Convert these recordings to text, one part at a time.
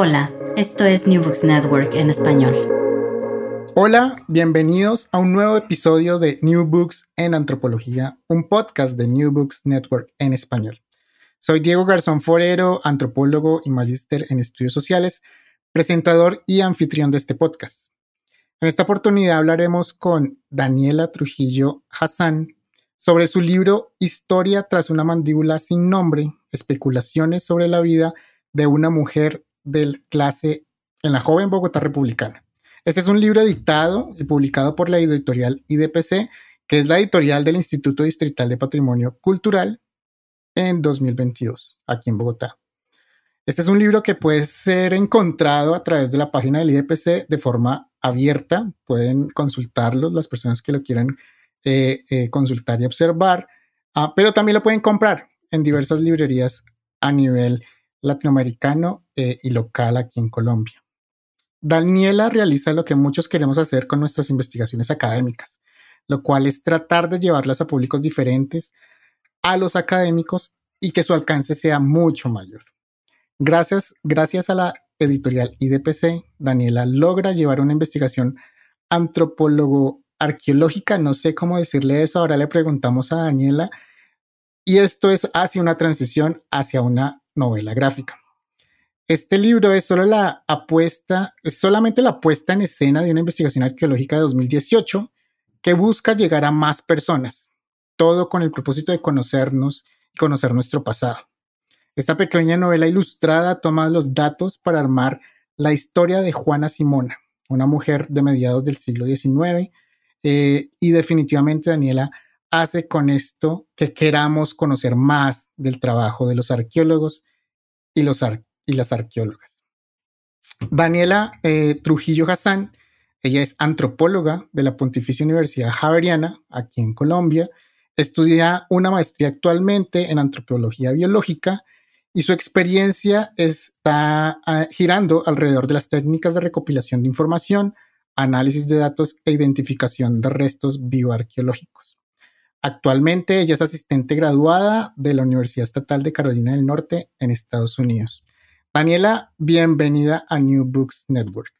Hola, esto es New Books Network en español. Hola, bienvenidos a un nuevo episodio de New Books en Antropología, un podcast de New Books Network en español. Soy Diego Garzón Forero, antropólogo y magíster en estudios sociales, presentador y anfitrión de este podcast. En esta oportunidad hablaremos con Daniela Trujillo Hassan sobre su libro Historia tras una mandíbula sin nombre, especulaciones sobre la vida de una mujer del clase en la joven Bogotá republicana. Este es un libro editado y publicado por la editorial IDPC, que es la editorial del Instituto Distrital de Patrimonio Cultural en 2022, aquí en Bogotá. Este es un libro que puede ser encontrado a través de la página del IDPC de forma abierta. Pueden consultarlo las personas que lo quieran eh, eh, consultar y observar, ah, pero también lo pueden comprar en diversas librerías a nivel latinoamericano eh, y local aquí en Colombia. Daniela realiza lo que muchos queremos hacer con nuestras investigaciones académicas, lo cual es tratar de llevarlas a públicos diferentes, a los académicos y que su alcance sea mucho mayor. Gracias, gracias a la editorial IDPC, Daniela logra llevar una investigación antropólogo arqueológica, no sé cómo decirle eso, ahora le preguntamos a Daniela, y esto es hacia una transición hacia una novela gráfica. Este libro es solo la apuesta, es solamente la puesta en escena de una investigación arqueológica de 2018 que busca llegar a más personas, todo con el propósito de conocernos y conocer nuestro pasado. Esta pequeña novela ilustrada toma los datos para armar la historia de Juana Simona, una mujer de mediados del siglo XIX, eh, y definitivamente Daniela hace con esto que queramos conocer más del trabajo de los arqueólogos y, los y las arqueólogas. Daniela eh, Trujillo Hassan, ella es antropóloga de la Pontificia Universidad Javeriana, aquí en Colombia, estudia una maestría actualmente en antropología biológica y su experiencia está ah, girando alrededor de las técnicas de recopilación de información, análisis de datos e identificación de restos bioarqueológicos. Actualmente ella es asistente graduada de la Universidad Estatal de Carolina del Norte en Estados Unidos. Daniela, bienvenida a New Books Network.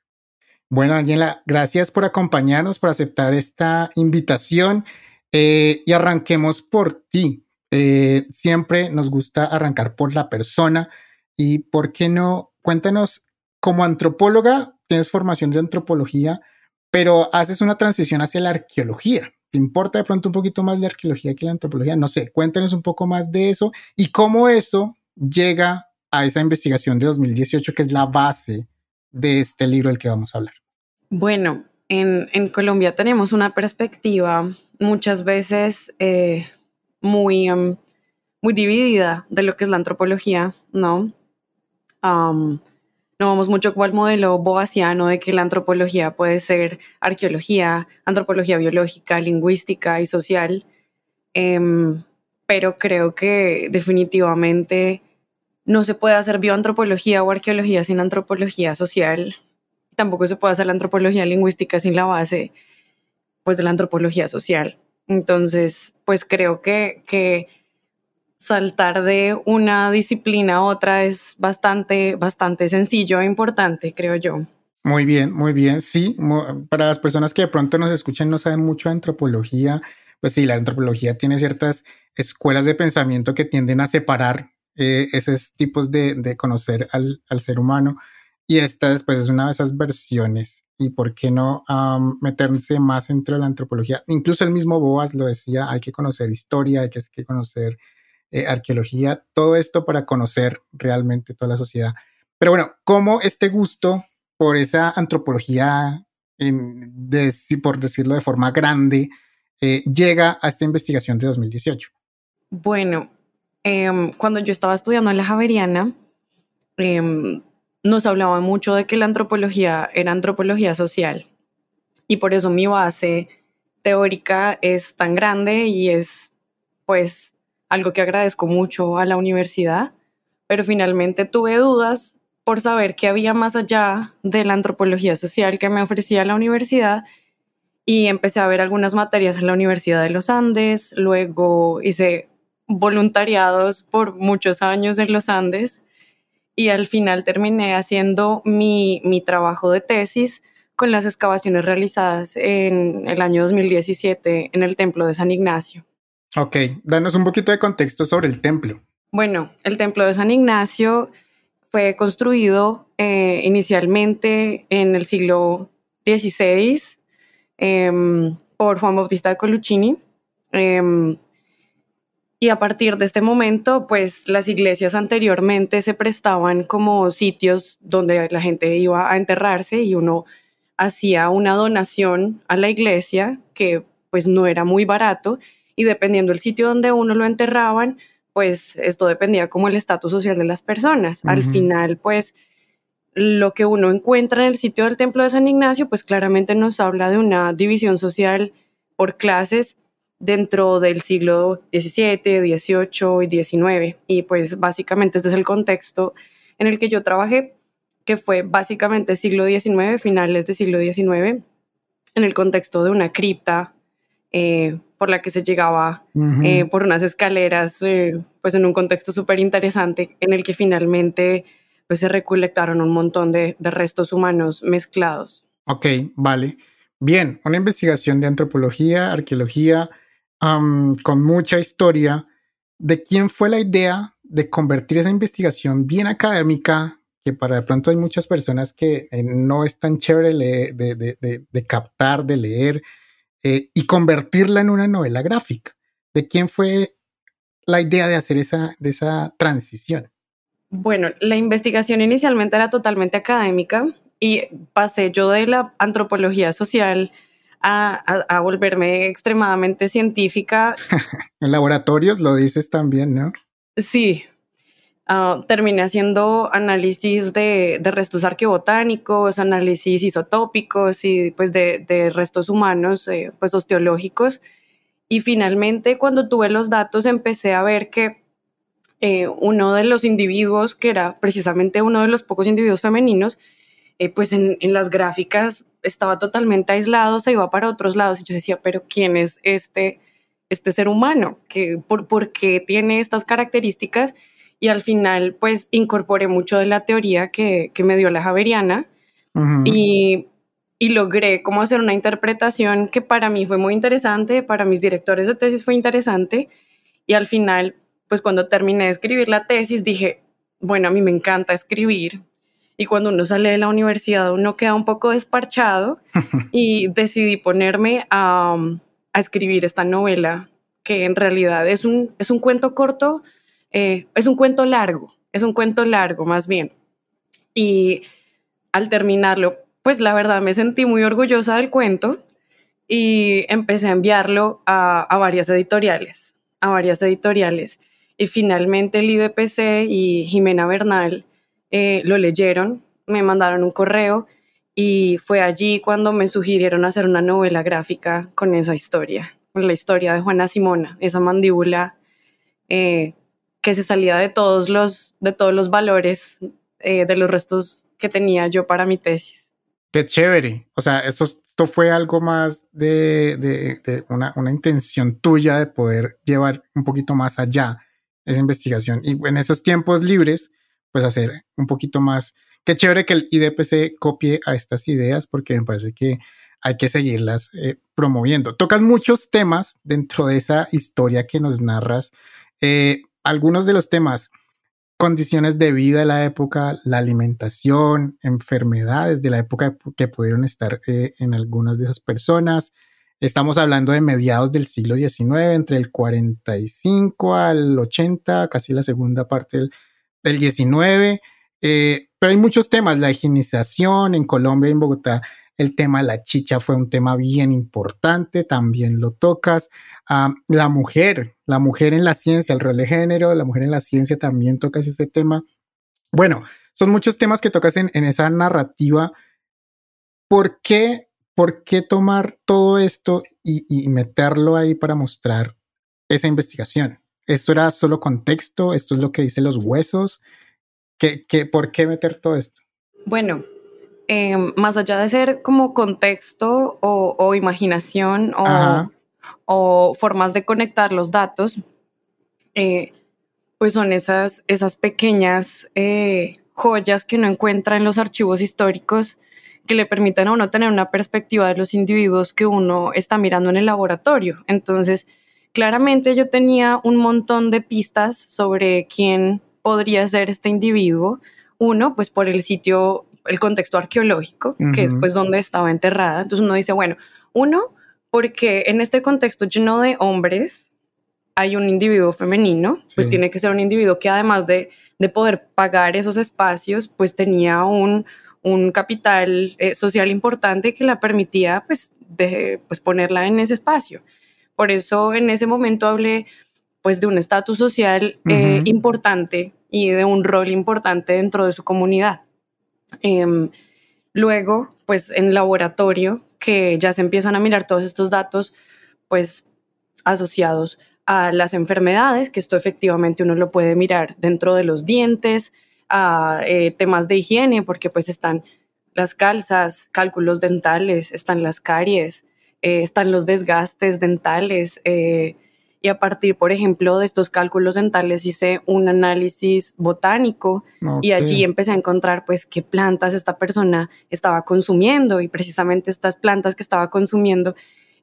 Bueno, Daniela, gracias por acompañarnos, por aceptar esta invitación eh, y arranquemos por ti. Eh, siempre nos gusta arrancar por la persona y por qué no, cuéntanos, como antropóloga, tienes formación de antropología, pero haces una transición hacia la arqueología. ¿Te importa de pronto un poquito más la arqueología que la antropología? No sé, cuéntanos un poco más de eso y cómo eso llega a esa investigación de 2018 que es la base de este libro del que vamos a hablar. Bueno, en, en Colombia tenemos una perspectiva muchas veces eh, muy, um, muy dividida de lo que es la antropología, ¿no? No vamos mucho como el modelo boasiano de que la antropología puede ser arqueología, antropología biológica, lingüística y social, em, pero creo que definitivamente no se puede hacer bioantropología o arqueología sin antropología social. Tampoco se puede hacer la antropología lingüística sin la base pues, de la antropología social. Entonces, pues creo que, que saltar de una disciplina a otra es bastante, bastante sencillo e importante, creo yo. Muy bien, muy bien. Sí, para las personas que de pronto nos escuchan no saben mucho de antropología, pues sí, la antropología tiene ciertas escuelas de pensamiento que tienden a separar eh, esos tipos de, de conocer al, al, ser humano. Y esta después es una de esas versiones y por qué no meterse más entre la antropología. Incluso el mismo Boas lo decía, hay que conocer historia, hay que, conocer eh, arqueología, todo esto para conocer realmente toda la sociedad. Pero bueno, ¿cómo este gusto por esa antropología, por decirlo de forma grande, eh, llega a esta investigación de 2018? Bueno, em, cuando yo estaba estudiando en la Javeriana, em, nos hablaba mucho de que la antropología era antropología social y por eso mi base teórica es tan grande y es pues algo que agradezco mucho a la universidad, pero finalmente tuve dudas por saber qué había más allá de la antropología social que me ofrecía la universidad y empecé a ver algunas materias en la Universidad de los Andes, luego hice voluntariados por muchos años en los Andes y al final terminé haciendo mi, mi trabajo de tesis con las excavaciones realizadas en el año 2017 en el templo de San Ignacio. Ok, danos un poquito de contexto sobre el templo. Bueno, el templo de San Ignacio fue construido eh, inicialmente en el siglo XVI em, por Juan Bautista Coluccini. Em, y a partir de este momento, pues las iglesias anteriormente se prestaban como sitios donde la gente iba a enterrarse y uno hacía una donación a la iglesia que pues no era muy barato y dependiendo del sitio donde uno lo enterraban, pues esto dependía como el estatus social de las personas. Al final, pues lo que uno encuentra en el sitio del templo de San Ignacio, pues claramente nos habla de una división social por clases dentro del siglo XVII, XVIII y XIX. Y pues básicamente este es el contexto en el que yo trabajé que fue básicamente siglo XIX, finales del siglo XIX, en el contexto de una cripta eh, por la que se llegaba eh, por unas escaleras, eh, pues en un contexto súper interesante, en el que finalmente pues, se recolectaron un montón de, restos humanos mezclados. Ok, vale. Bien, una investigación de antropología, arqueología, con mucha historia. ¿De quién fue la idea de convertir esa investigación bien académica para de pronto hay muchas personas que eh, no es tan chévere de, captar, de leer eh, y convertirla en una novela gráfica. ¿De quién fue la idea de hacer esa, de esa transición? Bueno, la investigación inicialmente era totalmente académica y pasé yo de la antropología social a volverme extremadamente científica. en laboratorios lo dices también, ¿no? Sí, Ah, terminé haciendo análisis de, restos arqueobotánicos, análisis isotópicos y pues de, restos humanos, eh, pues osteológicos. Y finalmente cuando tuve los datos empecé a ver que eh, uno de los individuos, que era precisamente uno de los pocos individuos femeninos, eh, pues en, las gráficas estaba totalmente aislado, se iba para otros lados y yo decía, pero ¿quién es este, este ser humano? ¿Qué, por, ¿Por qué tiene estas características? Y al final pues incorporé mucho de la teoría que, me dio la Javeriana y, logré como hacer una interpretación que para mí fue muy interesante, para mis directores de tesis fue interesante y al final pues cuando terminé de escribir la tesis dije, bueno, a mí me encanta escribir, y cuando uno sale de la universidad uno queda un poco desparchado y decidí ponerme a, a, escribir esta novela que en realidad es un, es un cuento corto eh, es un cuento largo, es un cuento largo más bien. Y al terminarlo, pues la verdad me sentí muy orgullosa del cuento y empecé a enviarlo a, varias editoriales, a varias editoriales. Y finalmente el IDPC y Jimena Bernal eh, lo leyeron, me mandaron un correo y fue allí cuando me sugirieron hacer una novela gráfica con esa historia, con la historia de Juana Simona, esa mandíbula eh, que se salía de todos los, de todos los valores eh, de los restos que tenía yo para mi tesis. Qué chévere. O sea, esto, esto fue algo más de, de, una, una, intención tuya de poder llevar un poquito más allá esa investigación. Y en esos tiempos libres, pues hacer un poquito más. Qué chévere que el IDPC copie a estas ideas porque me parece que hay que seguirlas eh, promoviendo. Tocas muchos temas dentro de esa historia que nos narras. Eh, algunos de los temas, condiciones de vida de la época, la alimentación, enfermedades de la época que pudieron estar eh, en algunas de esas personas. Estamos hablando de mediados del siglo XIX, entre el 45 al 80, casi la segunda parte del, del 19. Eh, pero hay muchos temas, la higienización en Colombia y en Bogotá el tema de la chicha fue un tema bien importante, también lo tocas. La mujer, la mujer en la ciencia, el rol de género, la mujer en la ciencia también tocas ese tema. Bueno, son muchos temas que tocas en, esa narrativa. ¿Por qué, ¿Por qué tomar todo esto y, meterlo ahí para mostrar esa investigación? ¿Esto era solo contexto? ¿Esto es lo que dicen los huesos? ¿Qué, qué, por qué meter todo esto? Bueno, Em, más allá de ser como contexto o, imaginación o, formas de conectar los datos, eh, pues son esas, esas pequeñas eh, joyas que uno encuentra en los archivos históricos que le permiten a uno tener una perspectiva de los individuos que uno está mirando en el laboratorio. Entonces, claramente yo tenía un montón de pistas sobre quién podría ser este individuo. Uno, pues por el sitio, el contexto arqueológico, que es pues donde estaba enterrada. Entonces uno dice, bueno, uno, porque en este contexto lleno de hombres hay un individuo femenino, pues tiene que ser un individuo que además de, de poder pagar esos espacios, pues tenía un, un capital eh, social importante que la permitía pues, de, pues ponerla en ese espacio. Por eso en ese momento hablé pues de un estatus social eh, importante y de un rol importante dentro de su comunidad. Em, luego, pues en laboratorio, que ya se empiezan a mirar todos estos datos, pues asociados a las enfermedades, que esto efectivamente uno lo puede mirar dentro de los dientes, a eh, temas de higiene, porque pues están las calzas, cálculos dentales, están las caries, eh, están los desgastes dentales. Eh, y a partir, por ejemplo, de estos cálculos dentales hice un análisis botánico y allí empecé a encontrar pues qué plantas esta persona estaba consumiendo y precisamente estas plantas que estaba consumiendo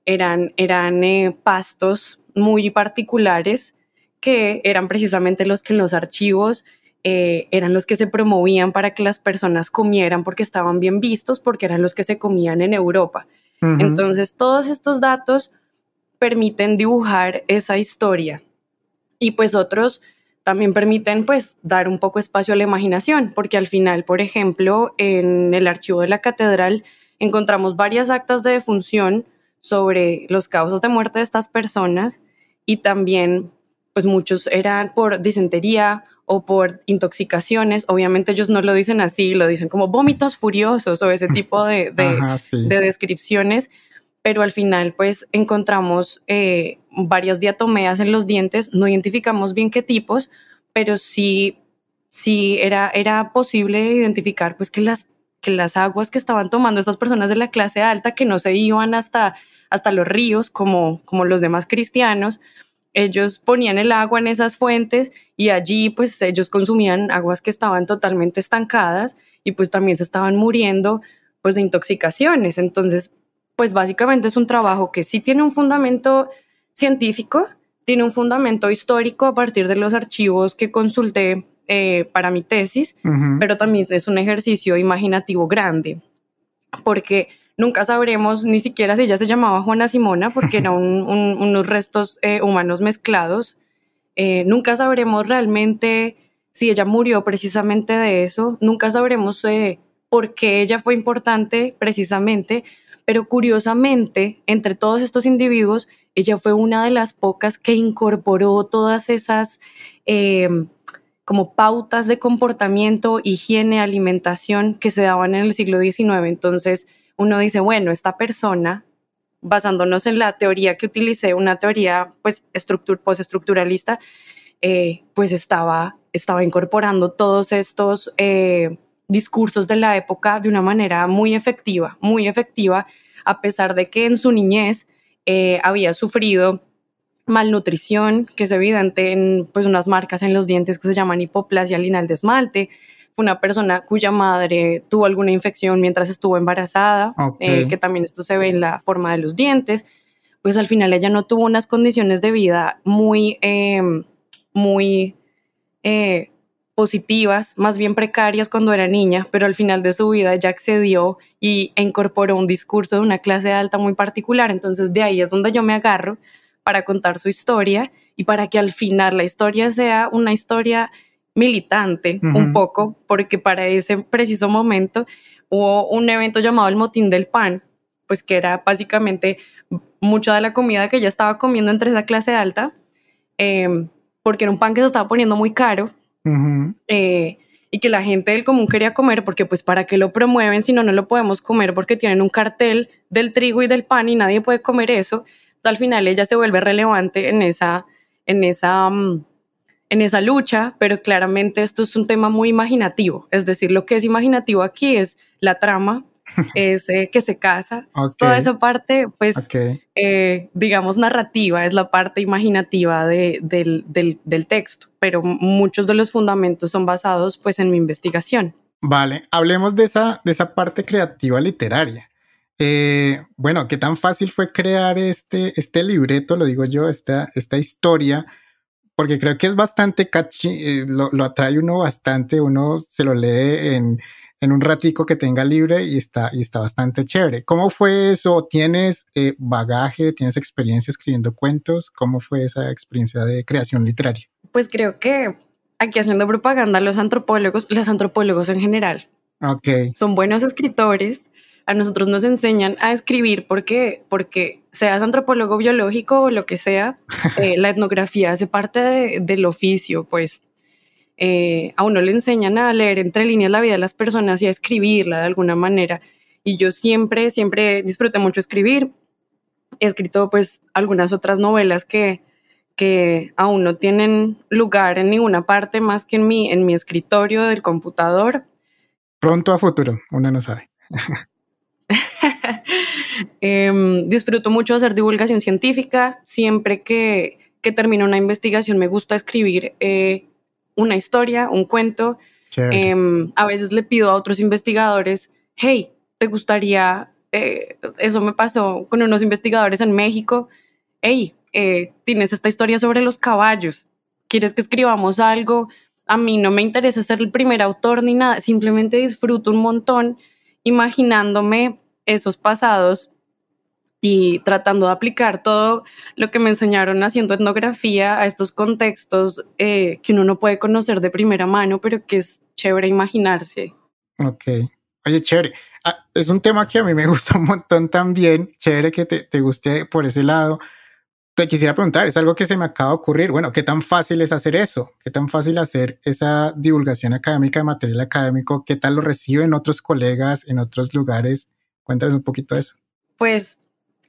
eran, eran pastos muy particulares que eran precisamente los que en los archivos eh, eran los que se promovían para que las personas comieran porque estaban bien vistos, porque eran los que se comían en Europa. Entonces, todos estos datos permiten dibujar esa historia. Y pues otros también permiten pues dar un poco espacio a la imaginación, porque al final, por ejemplo, en el archivo de la catedral encontramos varias actas de defunción sobre los causas de muerte de estas personas y también pues muchos eran por disentería o por intoxicaciones. Obviamente ellos no lo dicen así, lo dicen como vómitos furiosos o ese tipo de, de, descripciones, pero al final pues encontramos eh, varias diatomeas en los dientes, no identificamos bien qué tipos, pero sí, sí era, era posible identificar pues que las, que las aguas que estaban tomando estas personas de la clase alta, que no se iban hasta, hasta los ríos como, como los demás cristianos, ellos ponían el agua en esas fuentes y allí pues ellos consumían aguas que estaban totalmente estancadas y pues también se estaban muriendo pues de intoxicaciones. Entonces, pues básicamente es un trabajo que sí tiene un fundamento científico, tiene un fundamento histórico a partir de los archivos que consulté eh, para mi tesis, pero también es un ejercicio imaginativo grande, porque Nunca sabremos ni siquiera si ella se llamaba Juana Simona porque eran unos restos eh, humanos mezclados. Eh, nunca sabremos realmente si ella murió precisamente de eso. Nunca sabremos por qué ella fue importante precisamente. Pero curiosamente, entre todos estos individuos, ella fue una de las pocas que incorporó todas esas como pautas de comportamiento, higiene, alimentación que se daban en el siglo XIX. Entonces, uno dice, bueno, esta persona, basándonos en la teoría que utilicé, una teoría pues postestructuralista, eh, pues estaba, estaba incorporando todos estos eh, discursos de la época de una manera muy efectiva, muy efectiva, a pesar de que en su niñez eh, había sufrido malnutrición, que es evidente en pues, unas marcas en los dientes que se llaman hipoplasia linal de esmalte, una persona cuya madre tuvo alguna infección mientras estuvo embarazada, eh, que también esto se ve en la forma de los dientes, pues al final ella no tuvo unas condiciones de vida muy, em, muy eh, positivas, más bien precarias cuando era niña, pero al final de su vida ella accedió y incorporó un discurso de una clase alta muy particular, entonces de ahí es donde yo me agarro para contar su historia y para que al final la historia sea una historia militante un poco, porque para ese preciso momento hubo un evento llamado el Motín del Pan, pues que era básicamente mucha de la comida que ella estaba comiendo entre esa clase alta, em, porque era un pan que se estaba poniendo muy caro eh, y que la gente del común quería comer porque pues para qué lo promueven si no, no lo podemos comer porque tienen un cartel del trigo y del pan y nadie puede comer eso. al final ella se vuelve relevante en esa, en esa... Mm, en esa lucha, pero claramente esto es un tema muy imaginativo. Es decir, lo que es imaginativo aquí es la trama, es eh, que se casa. Toda esa parte, pues, eh, digamos, narrativa, es la parte imaginativa de, del, del, del, texto, pero muchos de los fundamentos son basados, pues, en mi investigación. Vale, hablemos de esa, de esa parte creativa literaria. Eh, bueno, ¿qué tan fácil fue crear este, este libreto, lo digo yo, esta, esta historia? Porque creo que es bastante catchy, lo, lo atrae uno bastante, uno se lo lee en en un ratico que tenga libre y está, y está bastante chévere. ¿Cómo fue eso? ¿Tienes eh, bagaje, tienes experiencia escribiendo cuentos? ¿Cómo fue esa experiencia de creación literaria? Pues creo que aquí haciendo propaganda los antropólogos, los antropólogos en general, okay. son buenos escritores. A nosotros nos enseñan a escribir porque, porque seas antropólogo biológico o lo que sea, eh, la etnografía hace parte del oficio, pues eh, a uno le enseñan a leer entre líneas la vida de las personas y a escribirla de alguna manera. Y yo siempre, siempre disfruté mucho escribir. He escrito pues algunas otras novelas que, que aún no tienen lugar en ninguna parte más que en mi, en mi escritorio del computador. Pronto a futuro, uno no sabe. Em, disfruto mucho hacer divulgación científica. Siempre que, que termino una investigación me gusta escribir eh, una historia, un cuento. Em, a veces le pido a otros investigadores, hey, ¿te gustaría? Eh, eso me pasó con unos investigadores en México. Hey, eh, tienes esta historia sobre los caballos. ¿Quieres que escribamos algo? A mí no me interesa ser el primer autor ni nada. Simplemente disfruto un montón imaginándome esos pasados y tratando de aplicar todo lo que me enseñaron haciendo etnografía a estos contextos eh, que uno no puede conocer de primera mano, pero que es chévere imaginarse. Ok. Oye, chévere. Ah, es un tema que a mí me gusta un montón también. Chévere que te, te guste por ese lado. Te quisiera preguntar, es algo que se me acaba de ocurrir. Bueno, ¿qué tan fácil es hacer eso? ¿Qué tan fácil de esa divulgación académica de material académico? ¿Qué tal lo reciben otros colegas en otros lugares? Cuéntanos un poquito de eso. Pues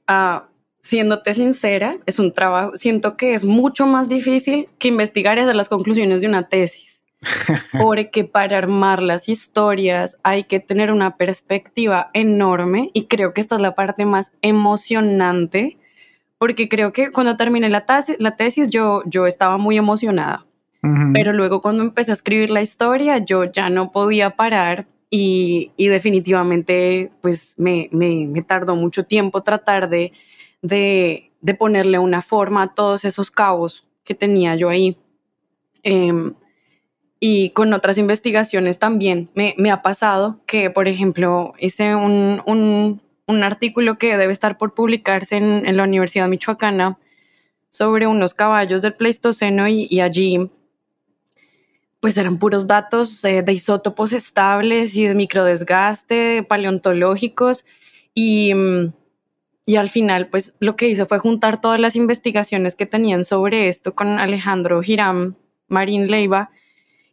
uh, siéndote sincera, es un trabajo, siento que es mucho más difícil que investigar y hacer las conclusiones de una tesis. Porque para armar las historias hay que tener una perspectiva enorme y creo que esta es la parte más emocionante porque creo que cuando terminé la, tesis, la tesis yo, yo estaba muy emocionada, pero luego cuando empecé a escribir la historia yo ya no podía parar y, definitivamente pues me, tardó mucho tiempo tratar de, de, ponerle una forma a todos esos cabos que tenía yo ahí. Em, y con otras investigaciones también me, ha pasado que, por ejemplo, hice un, artículo que debe estar por publicarse en, la Universidad Michoacana sobre unos caballos del Pleistoceno y allí pues eran puros datos de isótopos estables y de microdesgaste paleontológicos. Y, y al final pues lo que hice fue juntar todas las investigaciones que tenían sobre esto con Alejandro Giram, Marín Leiva.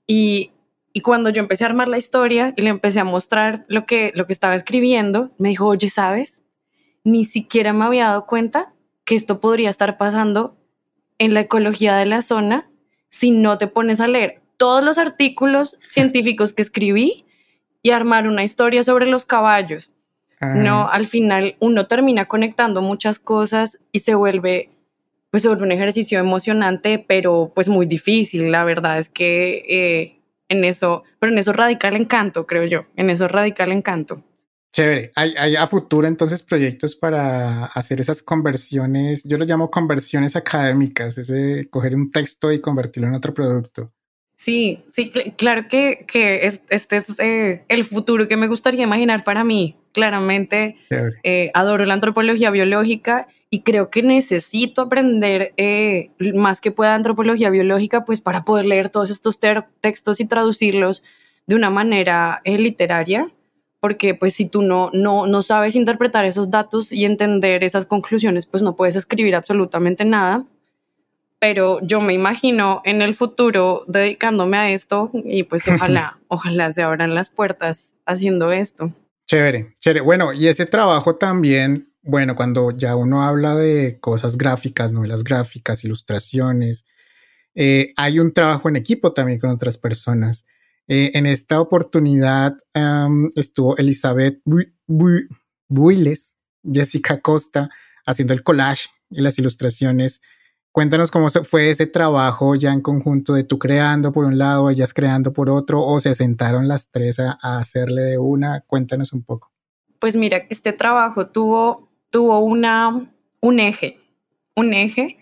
Y, y cuando yo empecé a armar la historia y le empecé a mostrar lo que, lo que estaba escribiendo, me dijo, oye, ¿sabes? Ni siquiera me había dado cuenta que esto podría estar pasando en la ecología de la zona si no te pones a leer todos los artículos científicos que escribí y armar una historia sobre los caballos. No, al final uno termina conectando muchas cosas y se vuelve pues sobre un ejercicio emocionante, pero pues muy difícil. La verdad es que eh, en eso, pero en eso radica el encanto, creo yo. En eso radica el encanto. Chévere. Hay, hay, a futuro entonces proyectos para hacer esas conversiones, yo lo llamo conversiones académicas, ese coger un texto y convertirlo en otro producto. Sí, sí, claro que, que este es eh, el futuro que me gustaría imaginar para mí. Claramente eh, adoro la antropología biológica y creo que necesito aprender eh, más que pueda antropología biológica, pues para poder leer todos estos textos y traducirlos de una manera literaria, porque pues si tú no, no, no sabes interpretar esos datos y entender esas conclusiones, pues no puedes escribir absolutamente nada pero yo me imagino en el futuro dedicándome a esto y pues ojalá, ojalá se abran las puertas haciendo esto. Chévere, chévere. Bueno, y ese trabajo también, bueno, cuando ya uno habla de cosas gráficas, novelas gráficas, ilustraciones, eh, hay un trabajo en equipo también con otras personas. Eh, en esta oportunidad estuvo Elizabeth Builes, Jessica Costa, haciendo el collage y las ilustraciones. Cuéntanos cómo fue ese trabajo ya en conjunto de tú creando por un lado, ellas creando por otro, o se sentaron las tres a, hacerle de una. Cuéntanos un poco. Pues mira, este trabajo tuvo, tuvo una, un eje, un eje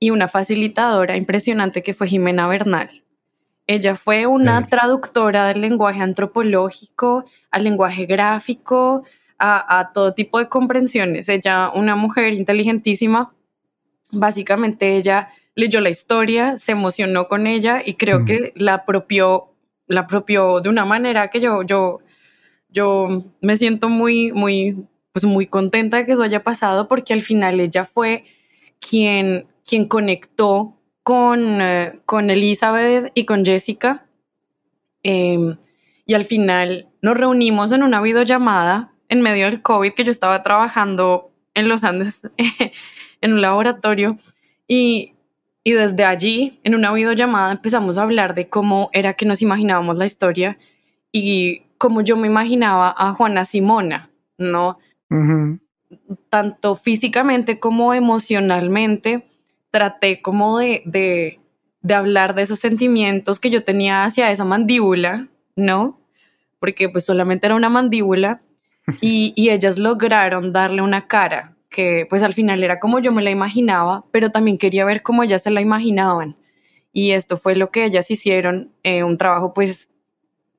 y una facilitadora impresionante que fue Jimena Bernal. Ella fue una traductora del lenguaje antropológico al lenguaje gráfico, a, todo tipo de comprensiones. Ella, una mujer inteligentísima, básicamente ella leyó la historia, se emocionó con ella y creo que la apropió, la apropió de una manera que yo, yo, yo me siento muy, muy, pues muy contenta de que eso haya pasado porque al final ella fue quien, quien conectó con, eh, con Elizabeth y con Jessica. Em, y al final nos reunimos en una videollamada en medio del COVID que yo estaba trabajando en los Andes en un laboratorio y, y desde allí en una videollamada empezamos a hablar de cómo era que nos imaginábamos la historia y cómo yo me imaginaba a Juana Simona, ¿no? Tanto físicamente como emocionalmente traté como de, de, de hablar de esos sentimientos que yo tenía hacia esa mandíbula, ¿no? Porque pues solamente era una mandíbula y, y, ellas lograron darle una cara que pues al final era como yo me la imaginaba, pero también quería ver cómo ellas se la imaginaban. Y esto fue lo que ellas hicieron, eh, un trabajo pues,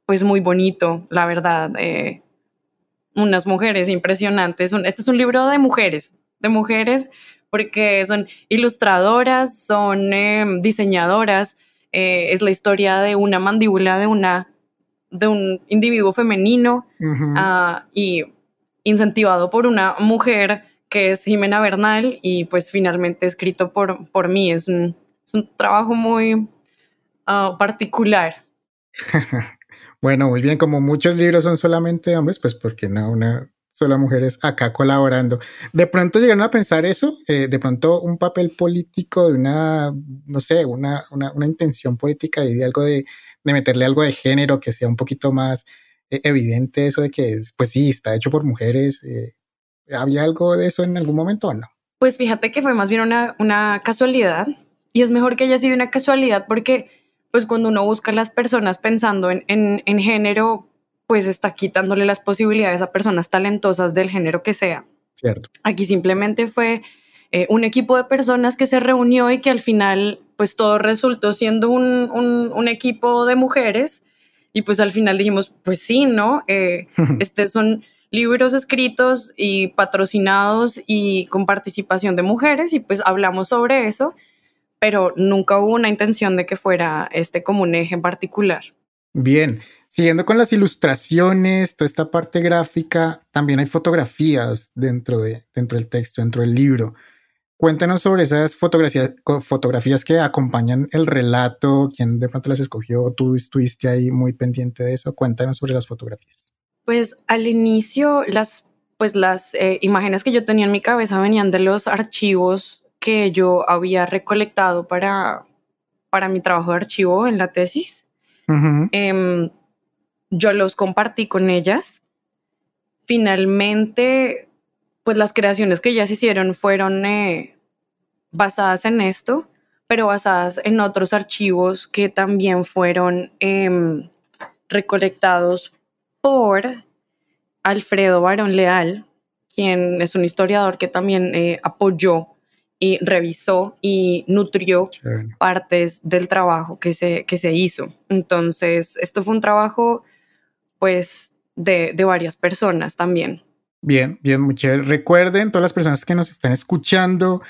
pues muy bonito, la verdad. Eh, unas mujeres impresionantes. Este es un libro de mujeres, de mujeres porque son ilustradoras, son em, diseñadoras, eh, es la historia de una mandíbula de una de un individuo femenino ah, y incentivado por una mujer que es Jimena Bernal y pues finalmente escrito por, por mí. Es un, trabajo muy ah, particular. bueno, muy bien, como muchos libros son solamente hombres, pues porque no una solo mujeres acá colaborando. De pronto llegaron a pensar eso, eh, de pronto un papel político de una, no sé, una, una, una intención política y de algo de, de, meterle algo de género que sea un poquito más eh, evidente, eso de que, pues sí, está hecho por mujeres. Eh, ¿Había algo de eso en algún momento o no? Pues fíjate que fue más bien una, una casualidad y es mejor que haya sido una casualidad porque pues cuando uno busca a las personas pensando en, en, en género, pues está quitándole las posibilidades a personas talentosas del género que sea. Cierto. Aquí simplemente fue eh, un equipo de personas que se reunió y que al final, pues todo resultó siendo un, un, equipo de mujeres. Y pues al final dijimos, pues sí, ¿no? Eh, este son libros escritos y patrocinados y con participación de mujeres y pues hablamos sobre eso, pero nunca hubo una intención de que fuera este como un eje en particular. Bien, Siguiendo con las ilustraciones, toda esta parte gráfica, también hay fotografías dentro, de, dentro del texto, dentro del libro. Cuéntanos sobre esas fotografías, fotografías que acompañan el relato, quién de pronto las escogió, tú estuviste ahí muy pendiente de eso. Cuéntanos sobre las fotografías. Pues al inicio, las, pues las eh, imágenes que yo tenía en mi cabeza venían de los archivos que yo había recolectado para, para mi trabajo de archivo en la tesis yo los compartí con ellas. Finalmente, pues las creaciones que ellas hicieron fueron eh, basadas en esto, pero basadas en otros archivos que también fueron em, recolectados por Alfredo Barón Leal, quien es un historiador que también eh, apoyó y revisó y nutrió partes del trabajo que se, que se hizo. Entonces, esto fue un trabajo pues de, varias personas también. Bien, bien, muchas Recuerden, todas las personas que nos están escuchando,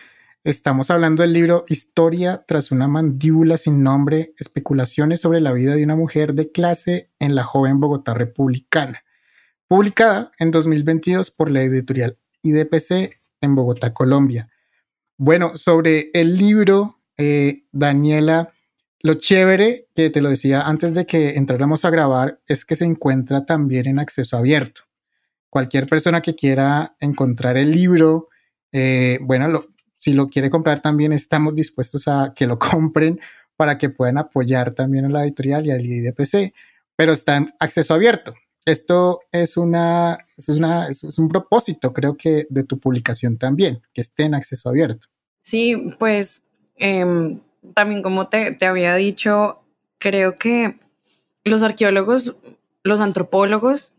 estamos hablando del libro Historia tras una mandíbula sin nombre, especulaciones sobre la vida de una mujer de clase en la joven Bogotá republicana, publicada en 2022 por la editorial IDPC en Bogotá, Colombia. Bueno, sobre el libro, eh, Daniela, lo chévere, que te lo decía antes de que entráramos a grabar, es que se encuentra también en acceso abierto. Cualquier persona que quiera encontrar el libro, eh, bueno, si lo quiere comprar también estamos dispuestos a que lo compren para que puedan apoyar también a la editorial y al IDPC, pero está en acceso abierto. esto es, una, es, una, es un propósito, creo que, de tu publicación también, que esté en acceso abierto. Sí, pues em, también como te, te había dicho, creo que los arqueólogos, los antropólogos,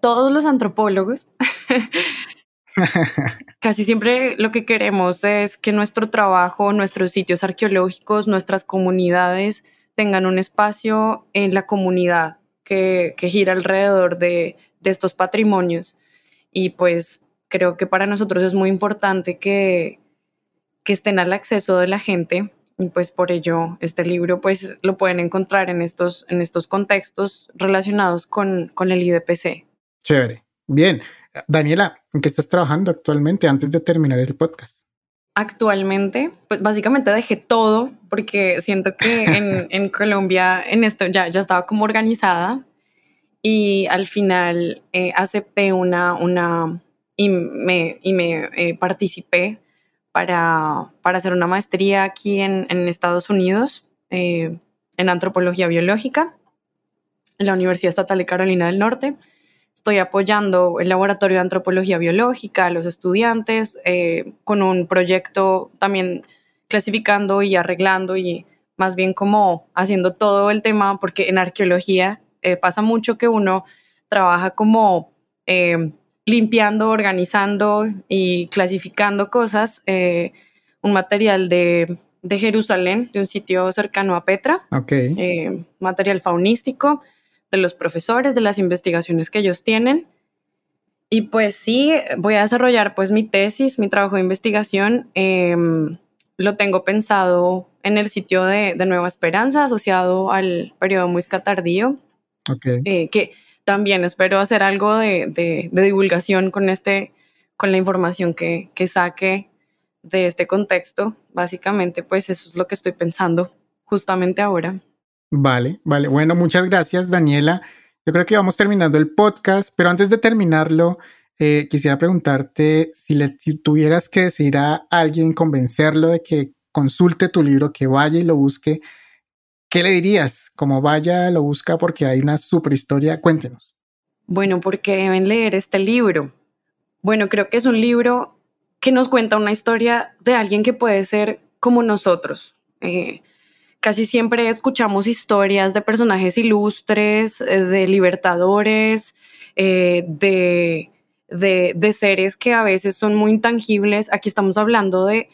todos los antropólogos, casi siempre lo que queremos es que nuestro trabajo, nuestros sitios arqueológicos, nuestras comunidades tengan un espacio en la comunidad que, gira alrededor de, de estos patrimonios. Y pues creo que para nosotros es muy importante que, que estén al acceso de la gente y pues por ello este libro pues lo pueden encontrar en estos, en estos contextos relacionados con, con el IDPC. Chévere. Bien. Daniela, ¿en qué estás trabajando actualmente antes de terminar el podcast? Actualmente, pues básicamente dejé todo porque siento que en, en Colombia en esto ya, ya estaba como organizada y al final eh, acepté una, una y me, y me eh, participé para, para, hacer una maestría aquí en, en Estados Unidos eh, en antropología biológica en la Universidad Estatal de Carolina del Norte. Estoy apoyando el laboratorio de antropología biológica a los estudiantes eh, con un proyecto también clasificando y arreglando y más bien como haciendo todo el tema, porque en arqueología eh, pasa mucho que uno trabaja como limpiando, organizando y clasificando cosas, eh, un material de, de, Jerusalén, de un sitio cercano a Petra, okay. eh, material faunístico de los profesores, de las investigaciones que ellos tienen. Y pues sí, voy a desarrollar pues mi tesis, mi trabajo de investigación. Eh, lo tengo pensado en el sitio de, de, Nueva Esperanza, asociado al periodo Muisca tardío, okay. eh, que también espero hacer algo de, de, de divulgación con, este, con la información que, que, saque de este contexto. Básicamente, pues eso es lo que estoy pensando justamente ahora. Vale, vale. Bueno, muchas gracias, Daniela. Yo creo que vamos terminando el podcast, pero antes de terminarlo, eh, quisiera preguntarte si le tuvieras que decir a alguien, convencerlo de que consulte tu libro, que vaya y lo busque, ¿Qué le dirías? Como vaya, lo busca porque hay una super historia. Cuéntenos. Bueno, porque deben leer este libro. Bueno, creo que es un libro que nos cuenta una historia de alguien que puede ser como nosotros. Eh, casi siempre escuchamos historias de personajes ilustres, eh, de libertadores, eh, de, de, de seres que a veces son muy intangibles. Aquí estamos hablando de,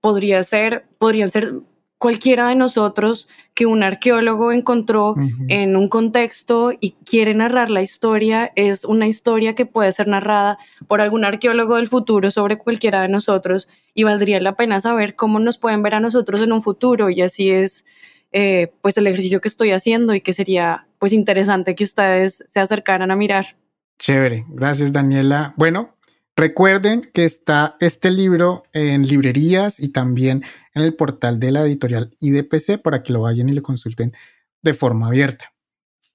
podría ser, podrían ser cualquiera de nosotros que un arqueólogo encontró uh -huh. en un contexto y quiere narrar la historia, es una historia que puede ser narrada por algún arqueólogo del futuro sobre cualquiera de nosotros y valdría la pena saber cómo nos pueden ver a nosotros en un futuro y así es eh, pues el ejercicio que estoy haciendo y que sería pues interesante que ustedes se acercaran a mirar. Chévere, gracias Daniela. Bueno, Recuerden que está este libro en librerías y también en el portal de la editorial IDPC para que lo vayan y lo consulten de forma abierta.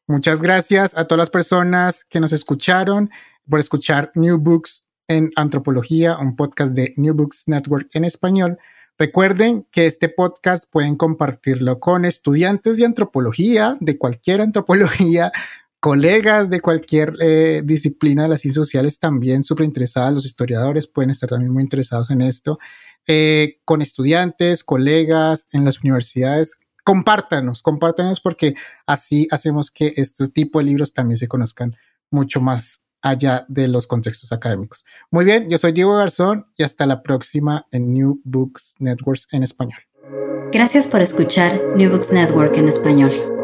Muchas gracias a todas las personas que nos escucharon por escuchar New Books en Antropología, un podcast de New Books Network en español. Recuerden que este podcast pueden compartirlo con estudiantes de antropología, de cualquier antropología, colegas de cualquier eh, disciplina de las ciencias sociales también súper interesadas, los historiadores pueden estar también muy interesados en esto, eh, con estudiantes, colegas en las universidades. Compártanos, compártanos porque así hacemos que este tipo de libros también se conozcan mucho más allá de los contextos académicos. Muy bien, yo soy Diego Garzón y hasta la próxima en New Books Networks en español. Gracias por escuchar New Books Network en español.